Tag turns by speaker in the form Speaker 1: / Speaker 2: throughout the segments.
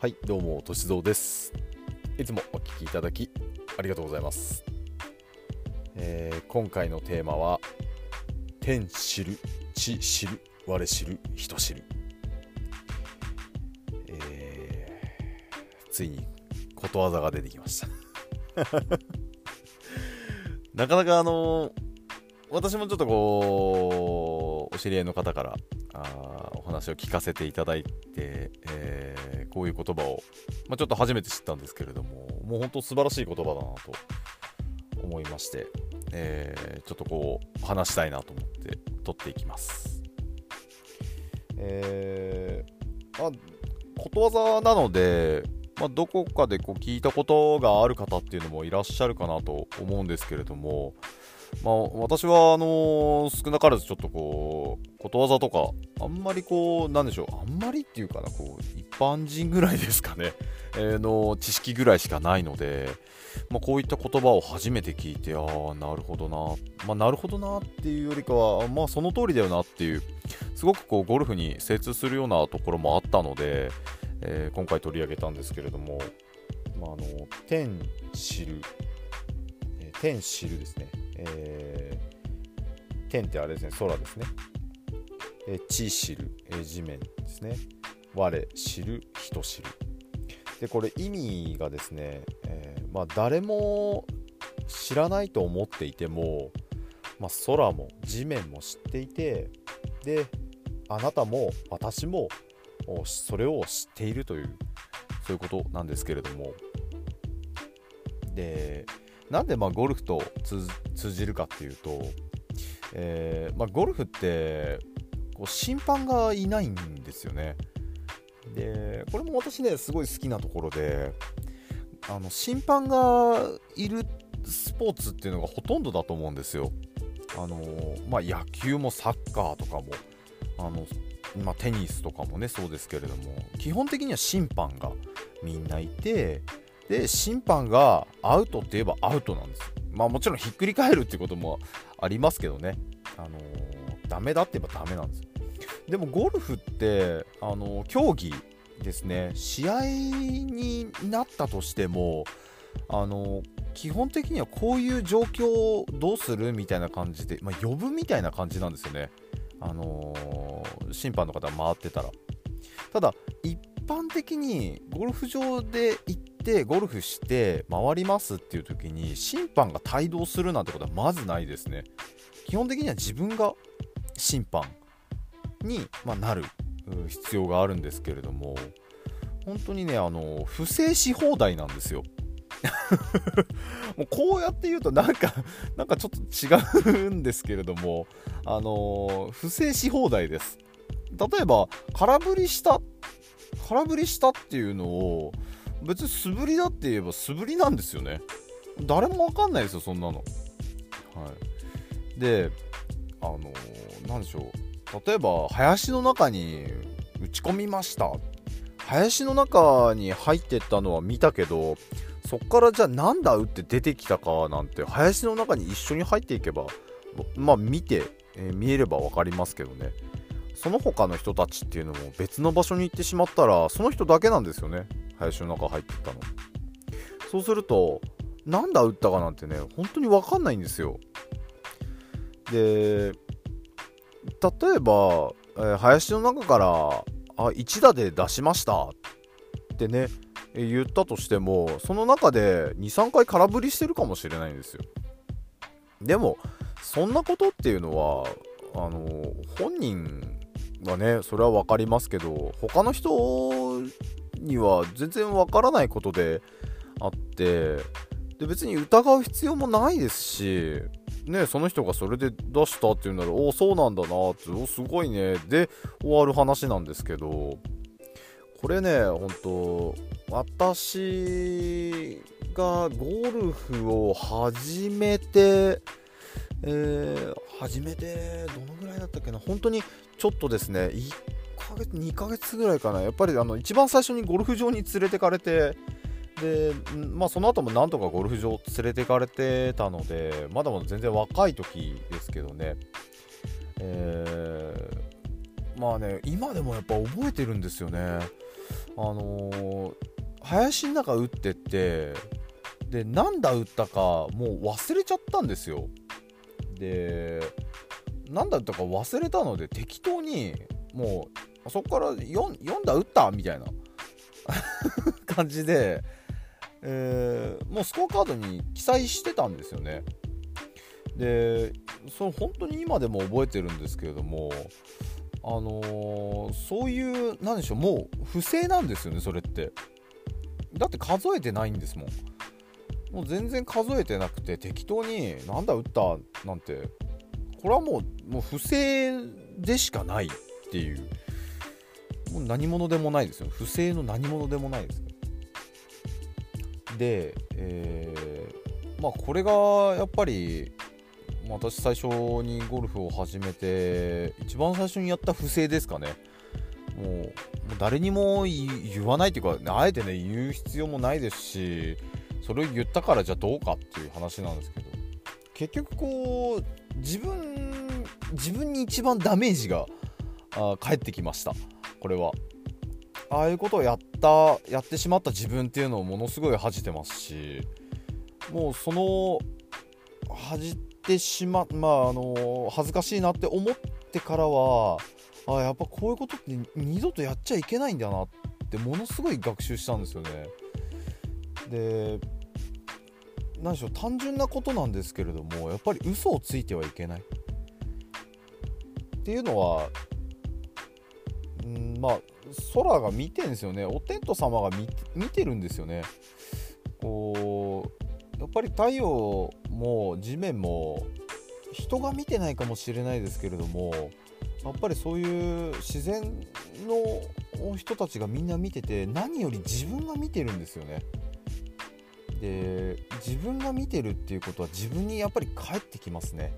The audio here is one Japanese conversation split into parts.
Speaker 1: はいどうもとしぞうです。いつもお聞きいただきありがとうございます、えー今回のテーマは天知る地知る我知る人知る、えーついにことわざが出てきました。なかなかあの私もちょっとこうお知り合いの方からあお話を聞かせていただいて、えーこういう言葉を、まあ、ちょっと初めて知ったんですけれどももう本当素晴らしい言葉だなと思いまして、えーちょっとこう話したいなと思って取っていきます。えーまあ、ことわざなので、まあ、どこかでこう聞いたことがある方っていうのもいらっしゃるかなと思うんですけれども、まあ、私はあの少なからずちょっとこうことわざとかあんまりこうなんでしょうあんまりっていうかなこう一般人ぐらいですかね、えーの知識ぐらいしかないので、まあ、こういった言葉を初めて聞いてああなるほどな、まあ、なるほどなっていうよりかはまあその通りだよなっていうすごくこうゴルフに精通するようなところもあったので、えー今回取り上げたんですけれども、まあ、あの天知る、えー天知るですね、えー天ってあれですね空ですね、えー地知る、えー地面ですね。我知る人知る。でこれ意味がですね、えーまあ、誰も知らないと思っていても、まあ、空も地面も知っていてであなたも私もそれを知っているというそういうことなんですけれども。でなんでまあゴルフと通じるかっていうと、えーまあ、ゴルフってこう審判がいないんですよね。でこれも私ねすごい好きなところであの審判がいるスポーツっていうのがほとんどだと思うんですよ。あのまあ、野球もサッカーとかもあの、まあ、テニスとかもねそうですけれども基本的には審判がみんないてで審判がアウトって言えばアウトなんですまあもちろんひっくり返るっていうこともありますけどね。あのダメだって言えばダメなんですでもゴルフってあの競技ですね。試合になったとしてもあの基本的にはこういう状況をどうするみたいな感じで、まあ、呼ぶみたいな感じなんですよね、あの審判の方が回ってたら。ただ一般的にゴルフ場で行ってゴルフして回りますっていう時に審判が帯同するなんてことはまずないですね。基本的には自分が審判に、まあなる必要があるんですけれども本当にねあの不正し放題なんですよ。もうこうやって言うとなんかなんかちょっと違うんですけれどもあの不正し放題です。例えば空振りした空振りしたっていうのを別に素振りだって言えば素振りなんですよね。誰もわかんないですよそんなの。はい。であのーなんでしょう。例えば林の中に打ち込みました。林の中に入ってったのは見たけどそっからじゃあなんだ打って出てきたかなんて林の中に一緒に入っていけばまあ見て、えー見えれば分かりますけどね。その他の人たちっていうのも別の場所に行ってしまったらその人だけなんですよね。林の中入ってったの。そうするとなんだ打ったかなんてね本当に分かんないんですよ。で例えば、えー林の中からあ1打で出しました。ってね言ったとしてもその中で23回空振りしてるかもしれないんですよ。でもそんなことっていうのはあの本人はねそれは分かりますけど他の人には全然分からないことであってで別に疑う必要もないですしね、その人がそれで出したっていうならおおそうなんだなっておすごいねで終わる話なんですけどこれね本当私がゴルフを始めて、えー始めてどのぐらいだったっけな本当にちょっとですね1ヶ月2ヶ月ぐらいかな。やっぱりあの一番最初にゴルフ場に連れてかれてで、んまあ、その後もなんとかゴルフ場連れてかれてたのでまだまだ全然若い時ですけどね、えーまあね今でもやっぱ覚えてるんですよね。あのー、林の中打ってってでなんだ打ったかもう忘れちゃったんですよ。でなんだったか忘れたので適当にもうそこから 4, 4打打った？みたいな。感じで、えー、もうスコアカードに記載してたんですよね。でその本当に今でも覚えてるんですけれどもあのー、そういうなんでしょうもう不正なんですよねそれって。だって数えてないんですもん。もう全然数えてなくて適当になんだ打った？なんてこれはもうもう不正でしかないっていうもう何者でもないですよ。不正の何者でもないです。で、えー、まあこれがやっぱり私最初にゴルフを始めて一番最初にやった不正ですかね。もう誰にも言わないっていうかあえてね言う必要もないですしそれを言ったからじゃあどうかっていう話なんですけど結局こう自分自分に一番ダメージがあ返ってきました。これは。ああいうことをやったやってしまった自分っていうのをものすごい恥じてますしもうその恥じてしままああの恥ずかしいなって思ってからはあやっぱこういうことって二度とやっちゃいけないんだなってものすごい学習したんですよね。で何でしょう単純なことなんですけれどもやっぱり嘘をついてはいけない。っていうのはんまあ空が見てるんですよね。お天道様が見てるんですよね。こうやっぱり太陽も地面も人が見てないかもしれないですけれどもやっぱりそういう自然の人たちがみんな見てて何より自分が見てるんですよね。で自分が見てるっていうことは自分にやっぱり返ってきますね。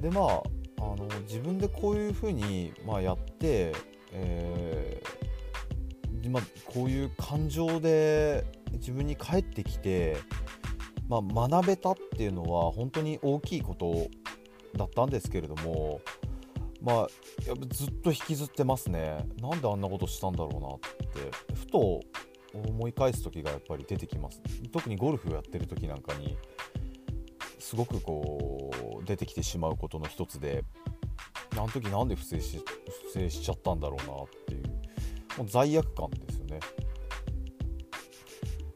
Speaker 1: でまああの自分でこういうふうに、まあ、やって、えーまあ、こういう感情で自分に返ってきて、まあ、学べたっていうのは本当に大きいことだったんですけれどもまあやっぱずっと引きずってますね。なんであんなことしたんだろうなって。ふと思い返す時がやっぱり出てきます。特にゴルフをやってる時なんかにすごくこう出てきてしまうことの一つであの時なんで不正し不正しちゃったんだろうなっていうもう罪悪感ですよね。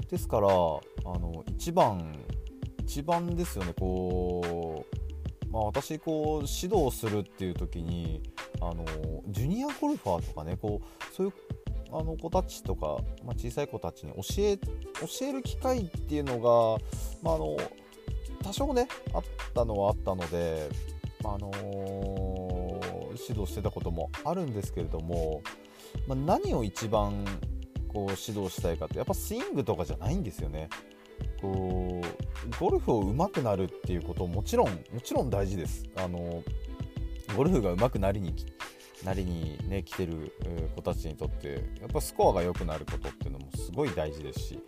Speaker 1: ですからあの一番一番ですよね。こう、まあ、私こう指導するっていう時にあのジュニアゴルファーとかねこうそういうあの子たちとか、まあ、小さい子たちに教え教える機会っていうのが、まあ、あの多少ねあったのはあったので、あのー、指導してたこともあるんですけれども、まあ、何を一番こう指導したいかってやっぱスイングとかじゃないんですよね。こうゴルフを上手くなるっていうこともちろんもちろん大事です。あのゴルフが上手くなりになりにね来てる子たちにとってやっぱスコアが良くなることっていうのもすごい大事ですし、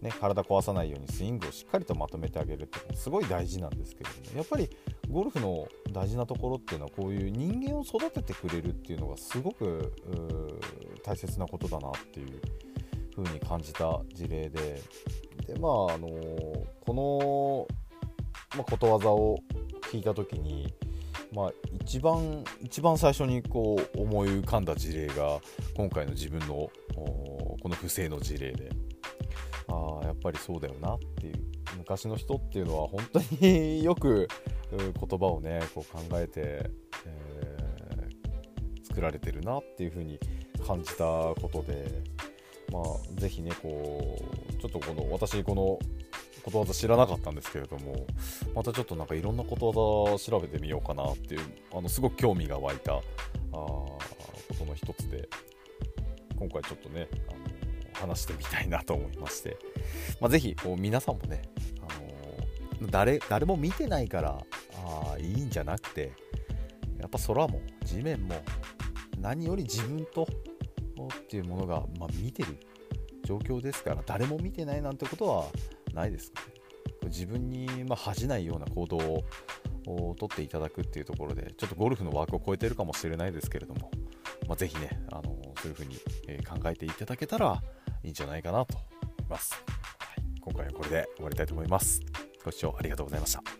Speaker 1: ね、体壊さないようにスイングをしっかりとまとめてあげるってすごい大事なんですけれどもやっぱりゴルフの大事なところっていうのはこういう人間を育ててくれるっていうのがすごく大切なことだなっていう風に感じた事例ででまああのこの、まあ、ことわざを聞いた時にまあ、一番一番最初にこう思い浮かんだ事例が今回の自分のこの不正の事例で。ああやっぱりそうだよなっていう昔の人っていうのは本当によく言葉をねこう考えて、えー、作られてるなっていう風に感じたことで。まあ是非ねこうちょっとこの私このことわざ知らなかったんですけれどもまたちょっとなんかいろんなことわざ調べてみようかなっていうあのすごく興味が湧いたあことの一つで今回ちょっとねあの話してみたいなと思いまして、まあ、ぜひこう皆さんもね、あの誰誰も見てないからあいいんじゃなくてやっぱ空も地面も何より自分とっていうものが、まあ、見てる状況ですから誰も見てないなんてことはないですかね。自分に、ま恥じないような行動をとっていただくっていうところでちょっとゴルフの枠を超えてるかもしれないですけれども、まあ、ぜひねあのそういう風に、え考えていただけたらいいんじゃないかなと思います、はい、今回はこれで終わりたいと思います。ご視聴ありがとうございました。